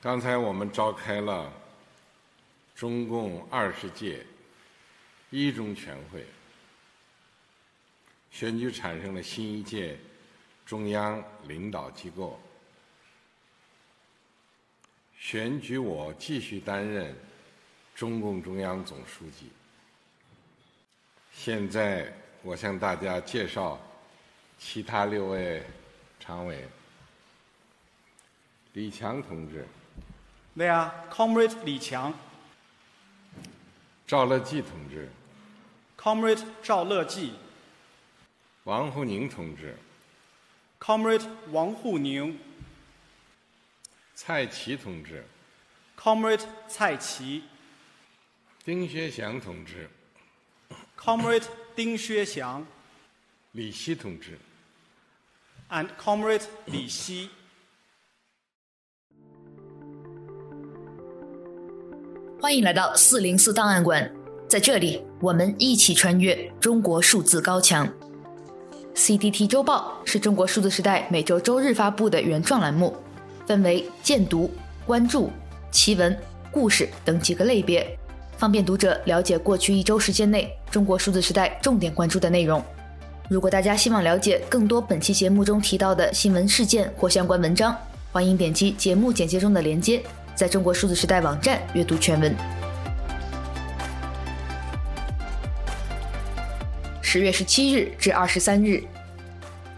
刚才我们召开了中共二十届一中全会，选举产生了新一届中央领导机构，选举我继续担任中共中央总书记。现在我向大家介绍其他六位常委：李强同志。They are Comrade 李强、赵乐际同志、Comrade 赵乐际、王沪宁同志、Comrade 王沪宁、蔡奇同志、Comrade 蔡奇、丁薛祥同志、Comrade 丁薛祥、李希同志，and Comrade 李希。 欢迎来到四零四档案馆，在这里，我们一起穿越中国数字高墙。CDT 周报是中国数字时代每周周日发布的原创栏目，分为荐读、关注、奇闻、故事等几个类别，方便读者了解过去一周时间内中国数字时代重点关注的内容。如果大家希望了解更多本期节目中提到的新闻事件或相关文章，欢迎点击节目简介中的链接。在中国数字时代网站阅读全文。十月十七日至二十三日，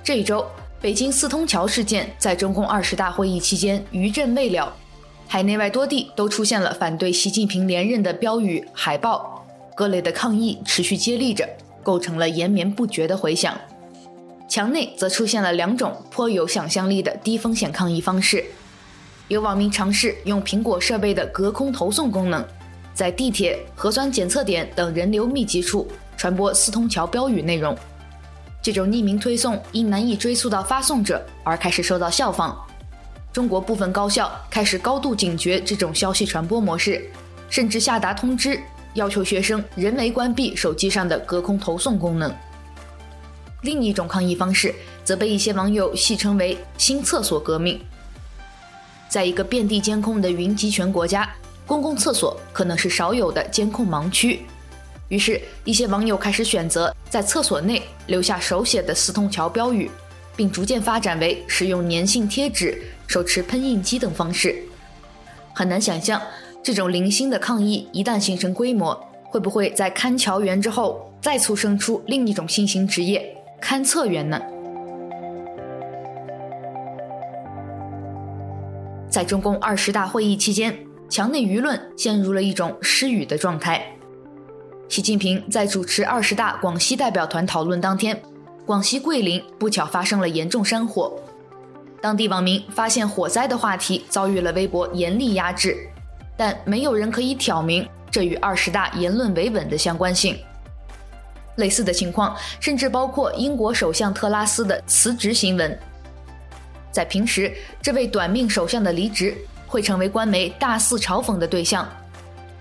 这一周，北京四通桥事件在中共二十大会议期间余震未了，海内外多地都出现了反对习近平连任的标语、海报，各类的抗议持续接力着，构成了延绵不绝的回响。墙内则出现了两种颇有想象力的低风险抗议方式。有网民尝试用苹果设备的隔空投送功能，在地铁、核酸检测点等人流密集处传播四通桥标语内容。这种匿名推送因难以追溯到发送者而开始受到效仿。中国部分高校开始高度警觉这种消息传播模式，甚至下达通知，要求学生人为关闭手机上的隔空投送功能。另一种抗议方式则被一些网友戏称为“新厕所革命”。在一个遍地监控的云集权国家，公共厕所可能是少有的监控盲区。于是，一些网友开始选择在厕所内留下手写的四通桥标语，并逐渐发展为使用粘性贴纸、手持喷印机等方式。很难想象，这种零星的抗议一旦形成规模，会不会在看桥员之后再促生出另一种新型职业——勘测员呢？在中共二十大会议期间，墙内舆论陷入了一种失语的状态。习近平在主持二十大广西代表团讨论当天，广西桂林不巧发生了严重山火。当地网民发现火灾的话题遭遇了微博严厉压制，但没有人可以挑明这与二十大言论维稳的相关性。类似的情况甚至包括英国首相特拉斯的辞职新闻。在平时，这位短命首相的离职会成为官媒大肆嘲讽的对象，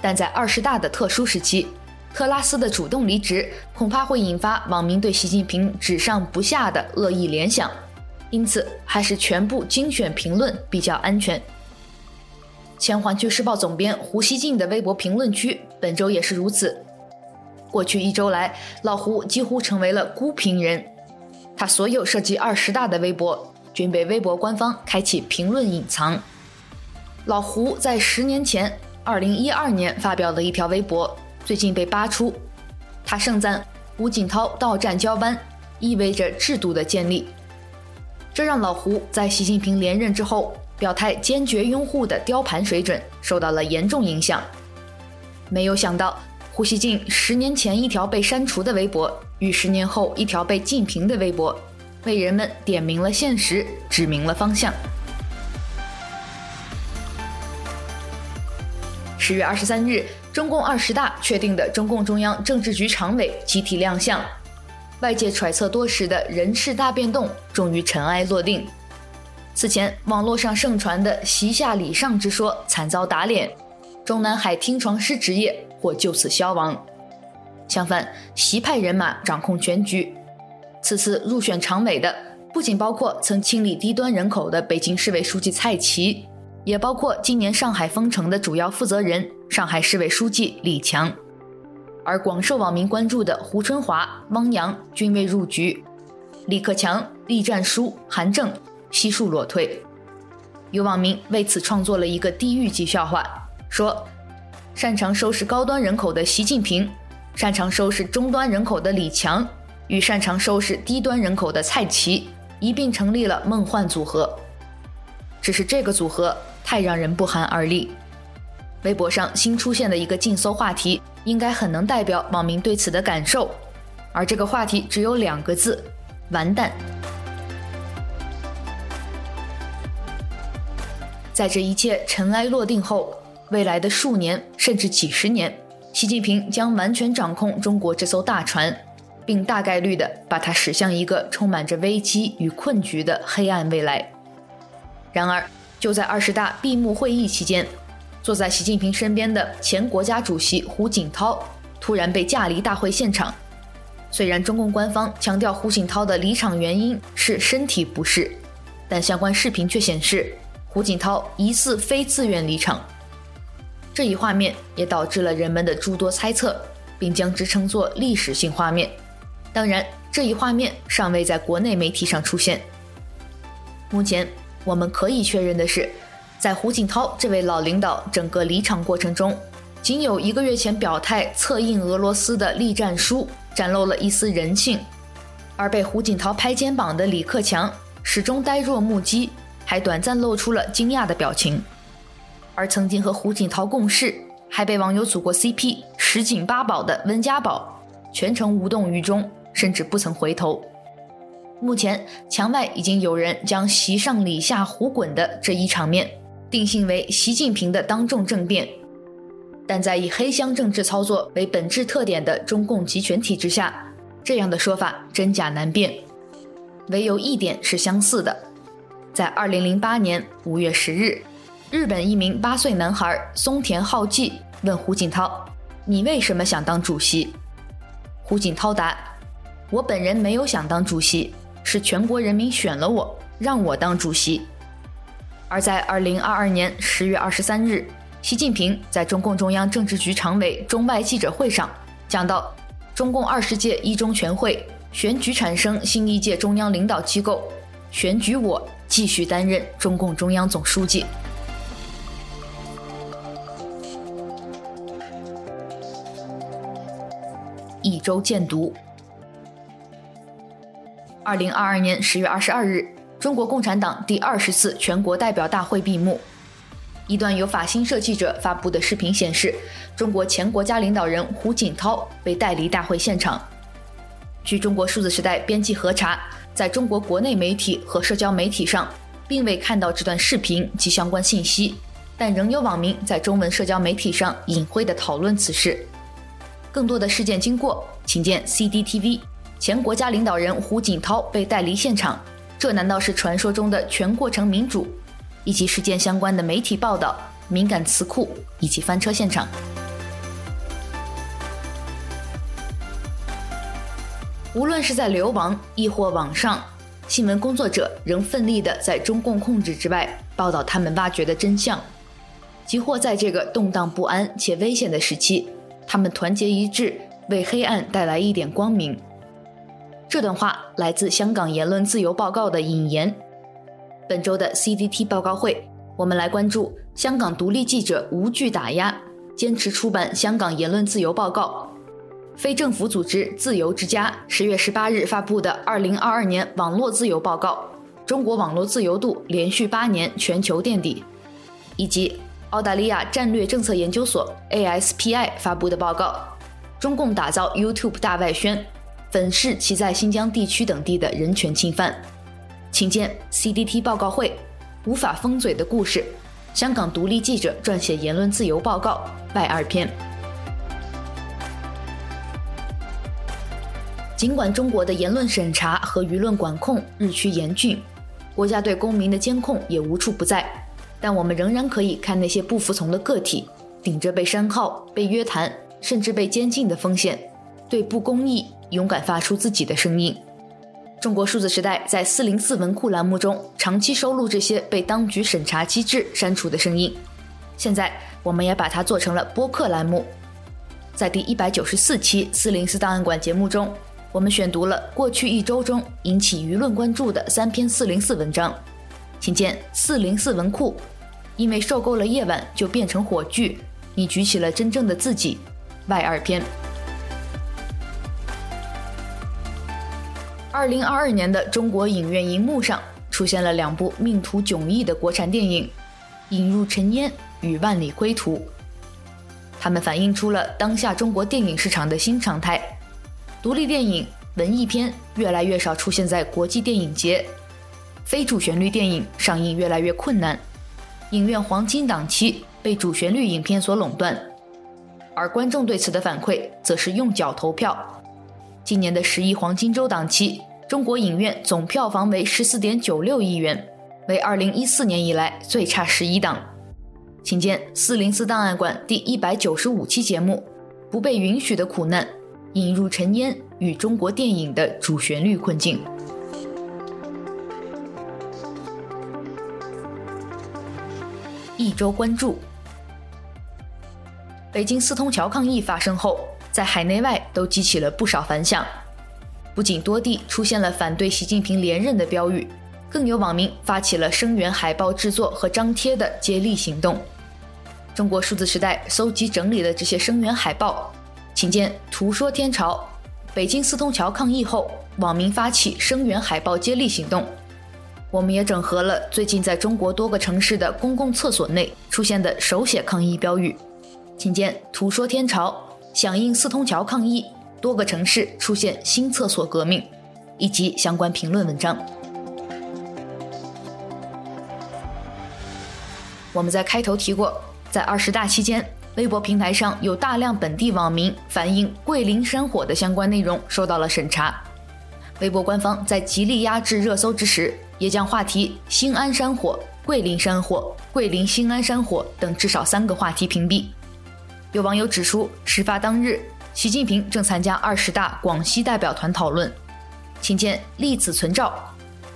但在二十大的特殊时期，特拉斯的主动离职恐怕会引发网民对习近平只上不下的恶意联想，因此还是全部精选评论比较安全。前《环球时报》总编胡锡进的微博评论区本周也是如此。过去一周来，老胡几乎成为了孤评人，他所有涉及二十大的微博。均被微博官方开启评论隐藏。老胡在十年前，二零一二年发表的一条微博，最近被扒出。他盛赞胡锦涛到站交班，意味着制度的建立。这让老胡在习近平连任之后表态坚决拥护的雕盘水准受到了严重影响。没有想到，胡锡进十年前一条被删除的微博，与十年后一条被禁评的微博。为人们点明了现实，指明了方向。十月二十三日，中共二十大确定的中共中央政治局常委集体亮相，外界揣测多时的人事大变动终于尘埃落定。此前网络上盛传的“习下礼上”之说惨遭打脸，中南海听床师职业或就此消亡。相反，习派人马掌控全局。此次入选常委的不仅包括曾清理低端人口的北京市委书记蔡奇，也包括今年上海封城的主要负责人上海市委书记李强。而广受网民关注的胡春华、汪洋均未入局，李克强、栗战书、韩正悉数裸退。有网民为此创作了一个地狱级笑话，说：擅长收拾高端人口的习近平，擅长收拾中端人口的李强，与擅长收拾低端人口的蔡奇一并成立了梦幻组合。只是这个组合太让人不寒而栗。微博上新出现的一个竞搜话题，应该很能代表网民对此的感受，而这个话题只有两个字：完蛋。在这一切尘埃落定后，未来的数年甚至几十年，习近平将完全掌控中国这艘大船，并大概率地把它驶向一个充满着危机与困局的黑暗未来。然而，就在二十大闭幕会议期间，坐在习近平身边的前国家主席胡锦涛突然被架离大会现场。虽然中共官方强调胡锦涛的离场原因是身体不适，但相关视频却显示胡锦涛疑似非自愿离场。这一画面也导致了人们的诸多猜测，并将之称作历史性画面。当然，这一画面尚未在国内媒体上出现。目前我们可以确认的是。在胡锦涛这位老领导整个离场过程中，仅有一个月前表态策应俄罗斯的栗战书展露了一丝人性，而被胡锦涛拍肩膀的李克强始终呆若木鸡，还短暂露出了惊讶的表情。而曾经和胡锦涛共事，还被网友组过 CP、十锦八宝的温家宝，全程无动于衷，甚至不曾回头。目前墙外已经有人将“席上礼下胡滚”的这一场面。定性为习近平的当众政变，但在以黑箱政治操作为本质特点的中共集权体制下，这样的说法真假难辨。唯有一点是相似的，在二零零八年五月十日，日本一名八岁男孩松田浩纪问胡锦涛：“你为什么想当主席？”胡锦涛答：“我本人没有想当主席，是全国人民选了我，让我当主席。”而在二零二二年十月二十三日，习近平在中共中央政治局常委中外记者会上讲到，中共二十届一中全会选举产生新一届中央领导机构，选举我继续担任中共中央总书记。一周见读。二零二二年十月二十二日。中国共产党第二十次全国代表大会闭幕。一段由法新社记者发布的视频显示，中国前国家领导人胡锦涛被带离大会现场。据中国数字时代编辑核查，在中国国内媒体和社交媒体上，并未看到这段视频及相关信息，但仍有网民在中文社交媒体上隐晦地讨论此事。更多的事件经过，请见 CDTV。前国家领导人胡锦涛被带离现场。这难道是传说中的全过程民主？以及事件相关的媒体报道、敏感词库以及翻车现场。无论是在流亡亦或网上，新闻工作者仍奋力地在中共控制之外报道他们挖掘的真相。即或在这个动荡不安且危险的时期，他们团结一致，为黑暗带来一点光明。这段话来自香港言论自由报告的引言。本周的 CDT 报告会，我们来关注香港独立记者无惧打压，坚持出版香港言论自由报告。非政府组织自由之家十月十八日发布的二零二二年网络自由报告，中国网络自由度连续八年全球垫底，以及澳大利亚战略政策研究所 ASPI 发布的报告，中共打造 YouTube 大外宣。粉饰其在新疆地区等地的人权侵犯，请见 CDT 报告会无法封嘴的故事，香港独立记者撰写言论自由报告外二篇。尽管中国的言论审查和舆论管控日趋严峻，国家对公民的监控也无处不在，但我们仍然可以看那些不服从的个体，顶着被删号、被约谈，甚至被监禁的风险，对不公义。勇敢发出自己的声音，中国数字时代在四零四文库栏目中长期收录这些被当局审查机制删除的声音，现在我们也把它做成了播客栏目。在第一百九十四期四零四档案馆节目中，我们选读了过去一周中引起舆论关注的三篇四零四文章，请见四零四文库。因为受够了夜晚就变成火炬，你举起了真正的自己。外二篇。二零二二年的中国影院银幕上出现了两部命途迥异的国产电影，《引入尘烟》与《万里归途》。它们反映出了当下中国电影市场的新常态：独立电影、文艺片越来越少出现在国际电影节，非主旋律电影上映越来越困难，影院黄金档期被主旋律影片所垄断，而观众对此的反馈则是用脚投票。今年的十一黄金周档期。中国影院总票房为十四点九六亿元，为二零一四年以来最差十一档。请见四零四档案馆第一百九十五期节目《不被允许的苦难：引入尘烟与中国电影的主旋律困境》。一周关注：北京四通桥抗议发生后，在海内外都激起了不少反响。不仅多地出现了反对习近平连任的标语，更有网民发起了声援海报制作和张贴的接力行动。中国数字时代搜集整理的这些声援海报，请见“图说天朝”。北京四通桥抗议后，网民发起声援海报接力行动。我们也整合了最近在中国多个城市的公共厕所内出现的手写抗议标语，请见“图说天朝”，响应四通桥抗议。多个城市出现新厕所革命，以及相关评论文章。我们在开头提过，在二十大期间，微博平台上有大量本地网民反映桂林山火的相关内容受到了审查。微博官方在极力压制热搜之时，也将话题“兴安山火”“桂林山火”“桂林兴安山火”等至少三个话题屏蔽。有网友指出，事发当日。习近平正参加二十大广西代表团讨论，请见立此存照。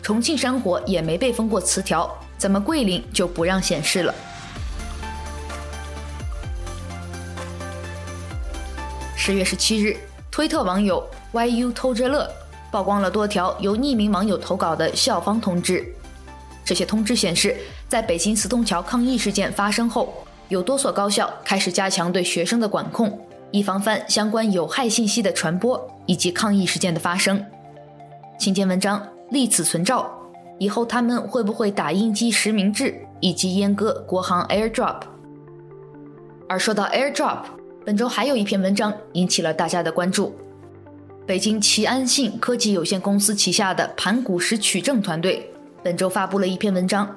重庆山火也没被封过词条，怎么桂林就不让显示了？十月十七日，推特网友 YU 偷着乐曝光了多条由匿名网友投稿的校方通知。这些通知显示，在北京四通桥抗议事件发生后，有多所高校开始加强对学生的管控。以防范相关有害信息的传播以及抗议事件的发生，请见文章立此存照。以后他们会不会打印机实名制以及阉割国行 AirDrop？而说到 AirDrop，本周还有一篇文章引起了大家的关注。北京奇安信科技有限公司旗下的盘古石取证团队本周发布了一篇文章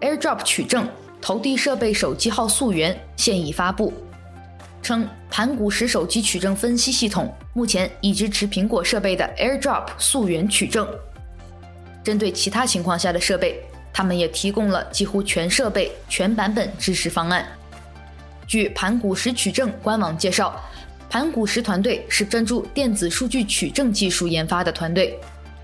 ，AirDrop 取证投递设备手机号溯源现已发布。称盘古石手机取证分析系统目前已支持苹果设备的 AirDrop 溯源取证。针对其他情况下的设备，他们也提供了几乎全设备、全版本支持方案。据盘古石取证官网介绍，盘古石团队是专注电子数据取证技术研发的团队，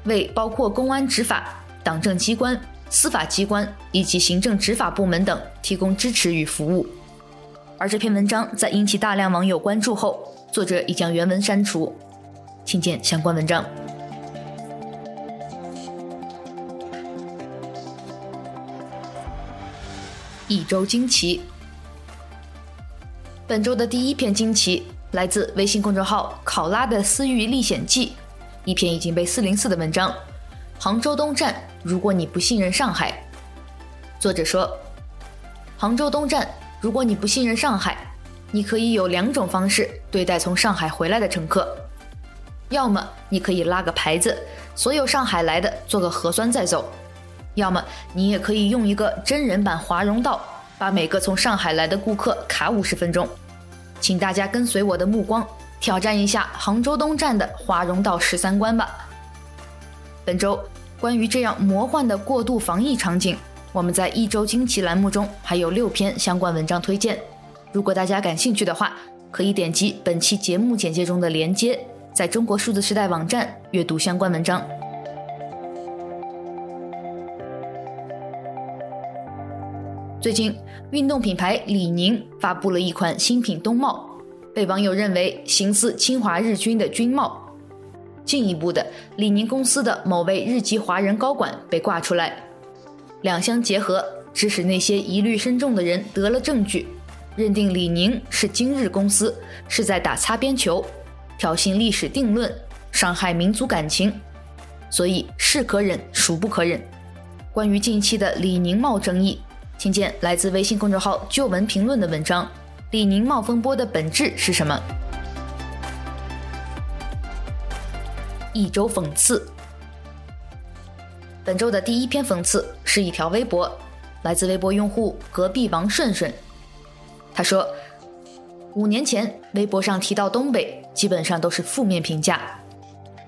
为包括公安执法、党政机关、司法机关以及行政执法部门等提供支持与服务。而这篇文章在引起大量网友关注后，作者已将原文删除，请见相关文章。一周惊奇，本周的第一篇惊奇来自微信公众号“考拉的私域历险记”，一篇已经被四零四的文章。杭州东站，如果你不信任上海，作者说，杭州东站。如果你不信任上海，你可以有两种方式对待从上海回来的乘客：要么你可以拉个牌子，所有上海来的做个核酸再走；要么你也可以用一个真人版华容道，把每个从上海来的顾客卡五十分钟。请大家跟随我的目光，挑战一下杭州东站的华容道十三关吧。本周关于这样魔幻的过渡防疫场景。我们在一周惊奇栏目中还有六篇相关文章推荐。如果大家感兴趣的话，可以点击本期节目简介中的连接，在中国数字时代网站阅读相关文章。最近，运动品牌李宁发布了一款新品冬帽，被网友认为形似侵华日军的军帽。进一步的，李宁公司的某位日籍华人高管被挂出来两相结合，致使那些疑虑深重的人得了证据，认定李宁是今日公司是在打擦边球，挑衅历史定论，伤害民族感情，所以是可忍，孰不可忍。关于近期的李宁帽争议，请见来自微信公众号“旧闻评论”的文章：“李宁帽风波的本质是什么？”一周讽刺。本周的第一篇讽刺是一条微博，来自微博用户隔壁王顺顺。他说，五年前微博上提到东北，基本上都是负面评价，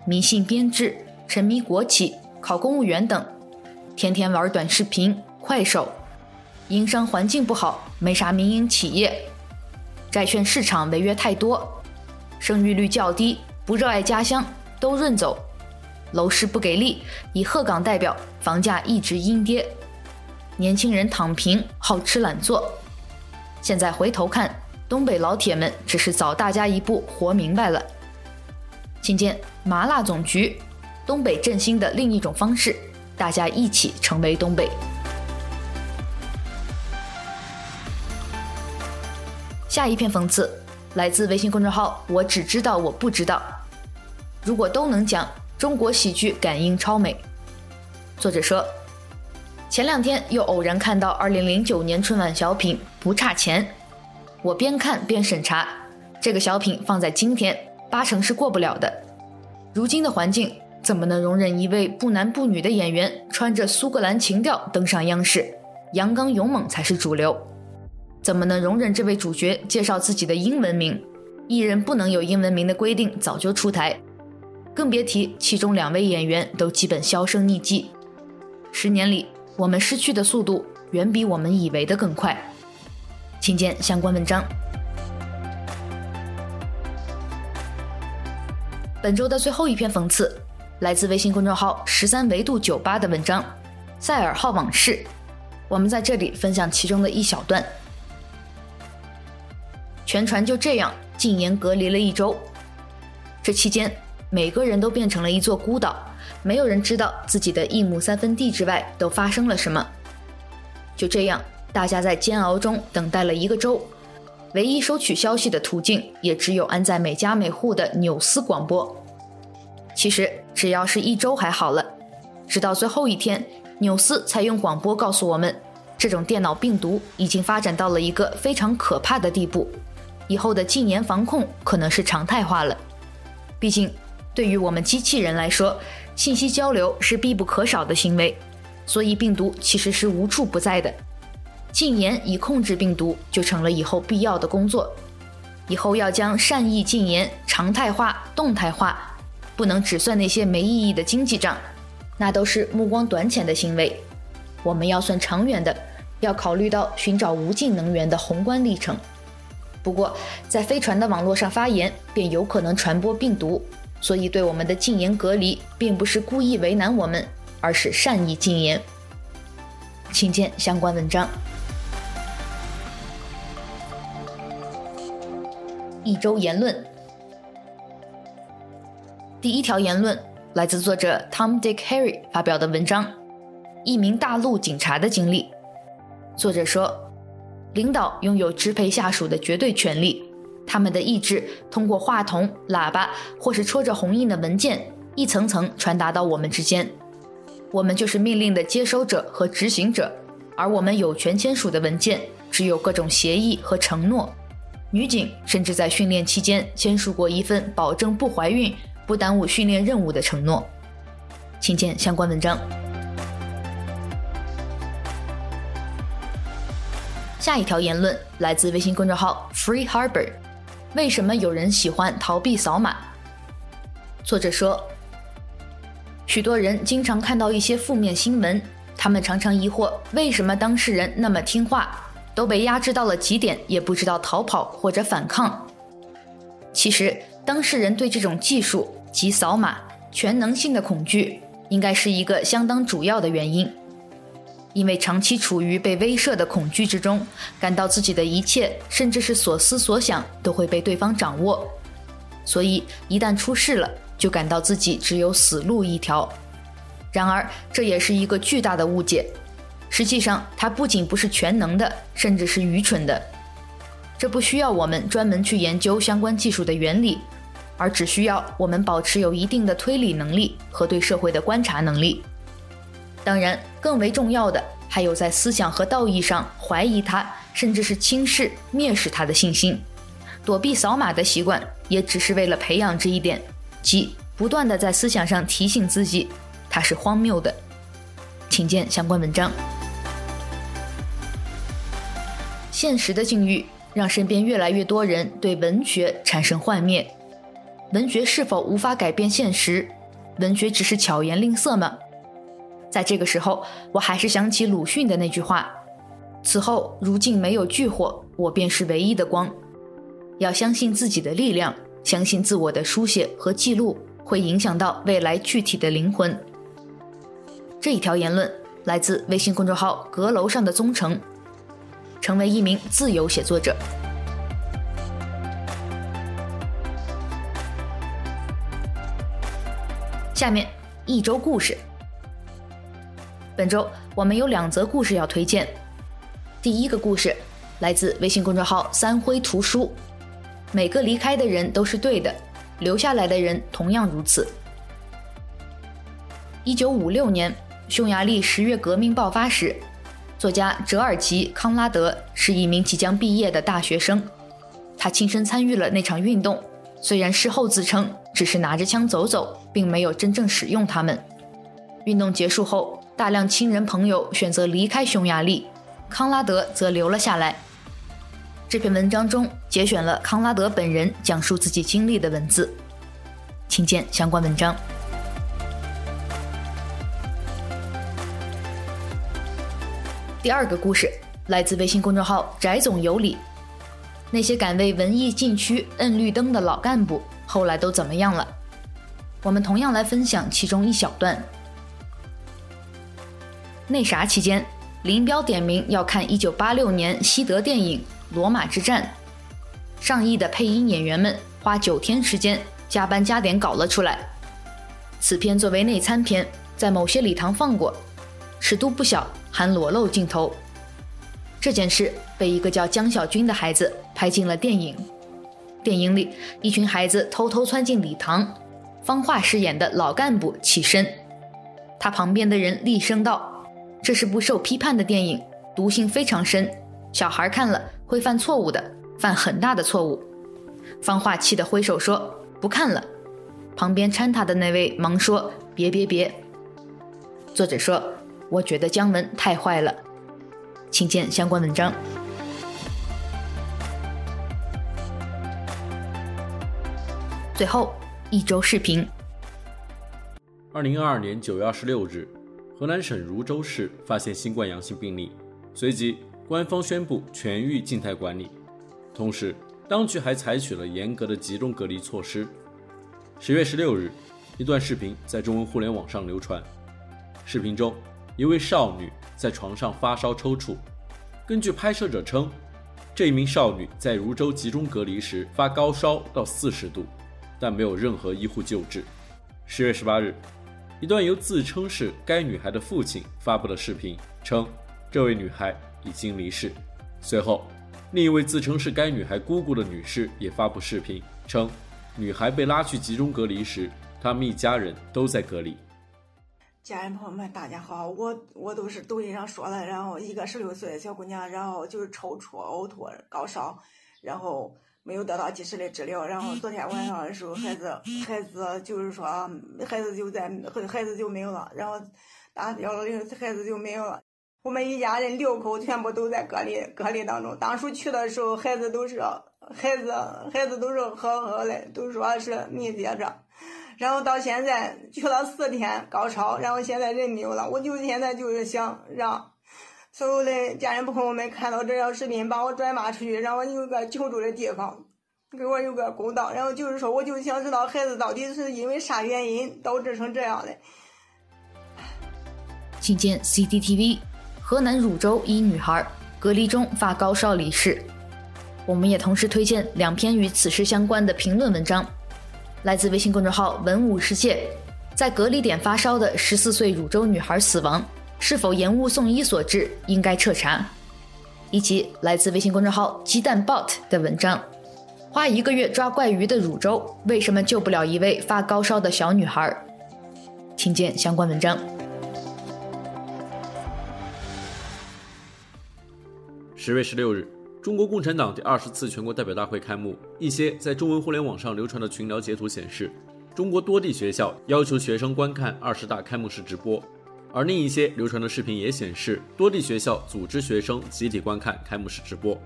迷信编制、沉迷国企、考公务员等。天天玩短视频、快手，营商环境不好，没啥民营企业，债券市场违约太多，生育率较低，不热爱家乡，都润走，楼市不给力，以鹤岗代表，房价一直阴跌，年轻人躺平，好吃懒做。现在回头看，东北老铁们只是早大家一步活明白了。请见麻辣总局，东北振兴的另一种方式。大家一起成为东北。下一篇讽刺来自微信公众号“我只知道我不知道”。如果都能讲，中国喜剧感应超美。作者说，前两天又偶然看到2009年春晚小品《不差钱》，我边看边审查，这个小品放在今天八成是过不了的。如今的环境。怎么能容忍一位不男不女的演员穿着苏格兰情调登上央视？阳刚勇猛才是主流。怎么能容忍这位主角介绍自己的英文名？艺人不能有英文名的规定早就出台，更别提其中两位演员都基本销声匿迹。十年里，我们失去的速度远比我们以为的更快。请见相关文章。本周的最后一篇讽刺。来自微信公众号“十三维度酒吧”的文章《赛尔号往事》，我们在这里分享其中的一小段。全船就这样禁言隔离了一周，这期间每个人都变成了一座孤岛，没有人知道自己的一亩三分地之外都发生了什么。就这样，大家在煎熬中等待了一个周，唯一收取消息的途径也只有安在每家每户的纽斯广播。其实只要是一周还好了，直到最后一天，纽斯才用广播告诉我们，这种电脑病毒已经发展到了一个非常可怕的地步，以后的禁言防控可能是常态化了。毕竟，对于我们机器人来说，信息交流是必不可少的行为，所以病毒其实是无处不在的。禁言以控制病毒就成了以后必要的工作，以后要将善意禁言常态化、动态化。不能只算那些没意义的经济账，那都是目光短浅的行为。我们要算长远的，要考虑到寻找无尽能源的宏观历程。不过，在飞船的网络上发言，便有可能传播病毒，所以对我们的禁言隔离，并不是故意为难我们，而是善意禁言。请见相关文章。一周言论。第一条言论来自作者 Tom Dick Harry 发表的文章，一名大陆警察的经历。作者说，领导拥有支配下属的绝对权力，他们的意志通过话筒、喇叭或是戳着红印的文件，一层层传达到我们之间。我们就是命令的接收者和执行者，而我们有权签署的文件只有各种协议和承诺。女警甚至在训练期间签署过一份保证不怀孕。不耽误训练任务的承诺，请见相关文章。下一条言论来自微信公众号 Free Harbor。为什么有人喜欢逃避扫码？作者说，许多人经常看到一些负面新闻，他们常常疑惑为什么当事人那么听话，都被压制到了极点，也不知道逃跑或者反抗。其实，当事人对这种技术。及扫码全能性的恐惧，应该是一个相当主要的原因。因为长期处于被威慑的恐惧之中，感到自己的一切，甚至是所思所想，都会被对方掌握，所以一旦出事了，就感到自己只有死路一条。然而，这也是一个巨大的误解。实际上，它不仅不是全能的，甚至是愚蠢的。这不需要我们专门去研究相关技术的原理，而只需要我们保持有一定的推理能力和对社会的观察能力。当然，更为重要的还有在思想和道义上怀疑他，甚至是轻视、蔑视他的信心。躲避扫码的习惯，也只是为了培养这一点，即不断地在思想上提醒自己，它是荒谬的。请见相关文章。现实的境遇让身边越来越多人对文学产生幻灭。文学是否无法改变现实？文学只是巧言令色吗？在这个时候，我还是想起鲁迅的那句话：“此后如镜没有炬火，我便是唯一的光。”要相信自己的力量，相信自我的书写和记录会影响到未来具体的灵魂。这一条言论来自微信公众号“阁楼上的宗成”，成为一名自由写作者。下面一周故事。本周我们有两则故事要推荐。第一个故事来自微信公众号“三辉图书”。每个离开的人都是对的，留下来的人同样如此。一九五六年，匈牙利十月革命爆发时，作家哲尔吉·康拉德是一名即将毕业的大学生。他亲身参与了那场运动，虽然事后自称只是拿着枪走走，并没有真正使用它们。运动结束后，大量亲人朋友选择离开匈牙利，康拉德则留了下来。这篇文章中节选了康拉德本人讲述自己经历的文字，请见相关文章。第二个故事来自微信公众号“翟总有理”，那些敢为文艺禁区摁绿灯的老干部后来都怎么样了？我们同样来分享其中一小段。那啥期间，林彪点名要看1986年西德电影《罗马之战》，上亿的配音演员们花九天时间加班加点搞了出来。此片作为内参片，在某些礼堂放过，尺度不小，含裸露镜头。这件事被一个叫江小军的孩子拍进了电影。电影里，一群孩子偷偷窜进礼堂，方画饰演的老干部起身，他旁边的人厉声道。这是部受批判的电影，毒性非常深，小孩看了会犯错误的，犯很大的错误。方画气得挥手说：“不看了。”旁边搀他的那位忙说：“别别别。”作者说：“我觉得姜文太坏了。”请见相关文章。最后一周视频。二零二二年九月二十六日。河南省汝州市发现新冠阳性病例，随即官方宣布全域静态管理，同时当局还采取了严格的集中隔离措施。十月十六日，一段视频在中文互联网上流传，视频中一位少女在床上发烧抽搐。根据拍摄者称，这一名少女在汝州集中隔离时发高烧到四十度，但没有任何医护救治。十月十八日。一段由自称是该女孩的父亲发布的视频称，这位女孩已经离世。随后，另一位自称是该女孩姑姑的女士也发布视频称，女孩被拉去集中隔离时，他们一家人都在隔离。家人朋友们，大家好，我我都是抖音上说的，然后一个十六岁的小姑娘，然后就是抽搐、呕吐、高烧，然后。没有得到及时的治疗，然后昨天晚上的时候，孩子孩子就是说，孩子就在孩子就没有了，然后打幺幺零，孩子就没有了。我们一家人六口全部都在隔离隔离当中。当初去的时候，孩子都是孩子孩子都是呵呵的，都说是密接着。然后到现在去了四天高烧，然后现在人没有了。我就现在就是想让。所有的家人朋友们看到这条视频，把我转发出去，让我有个求助的地方，给我有个公道。然后就是说，我就想知道孩子到底是因为啥原因导致成这样的。请见 CCTV，河南汝州一女孩隔离中发高烧离世。我们也同时推荐两篇与此事相关的评论文章，来自微信公众号“文武世界”。在隔离点发烧的十四岁汝州女孩死亡，是否延误送医所致？应该彻查。以及来自微信公众号“鸡蛋 bot” 的文章：花一个月抓怪鱼的汝州，为什么救不了一位发高烧的小女孩？请见相关文章。十月十六日，中国共产党第二十次全国代表大会开幕。一些在中文互联网上流传的群聊截图显示，中国多地学校要求学生观看二十大开幕式直播，而另一些流传的视频也显示，多地学校组织学生集体观看开幕式直播。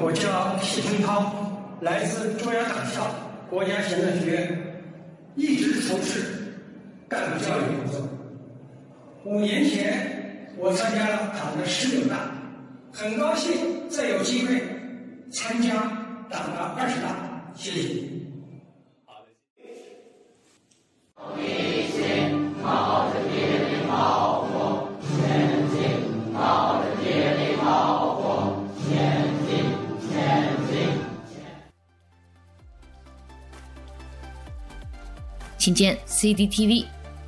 我叫谢春涛，来自中央党校国家行政学院，一直从事干部教育工作。五年前，我参加了党的十九大，很高兴再有机会。参加党的二十大，谢谢。请见 CCTV，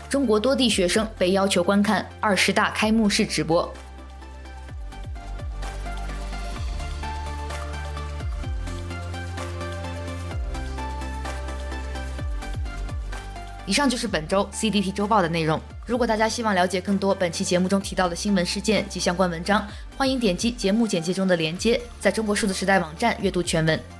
中国多地学生被要求观看二十大开幕式直播。以上就是本周 CDT 周报的内容。如果大家希望了解更多本期节目中提到的新闻事件及相关文章，欢迎点击节目简介中的链接，在中国数字时代网站阅读全文。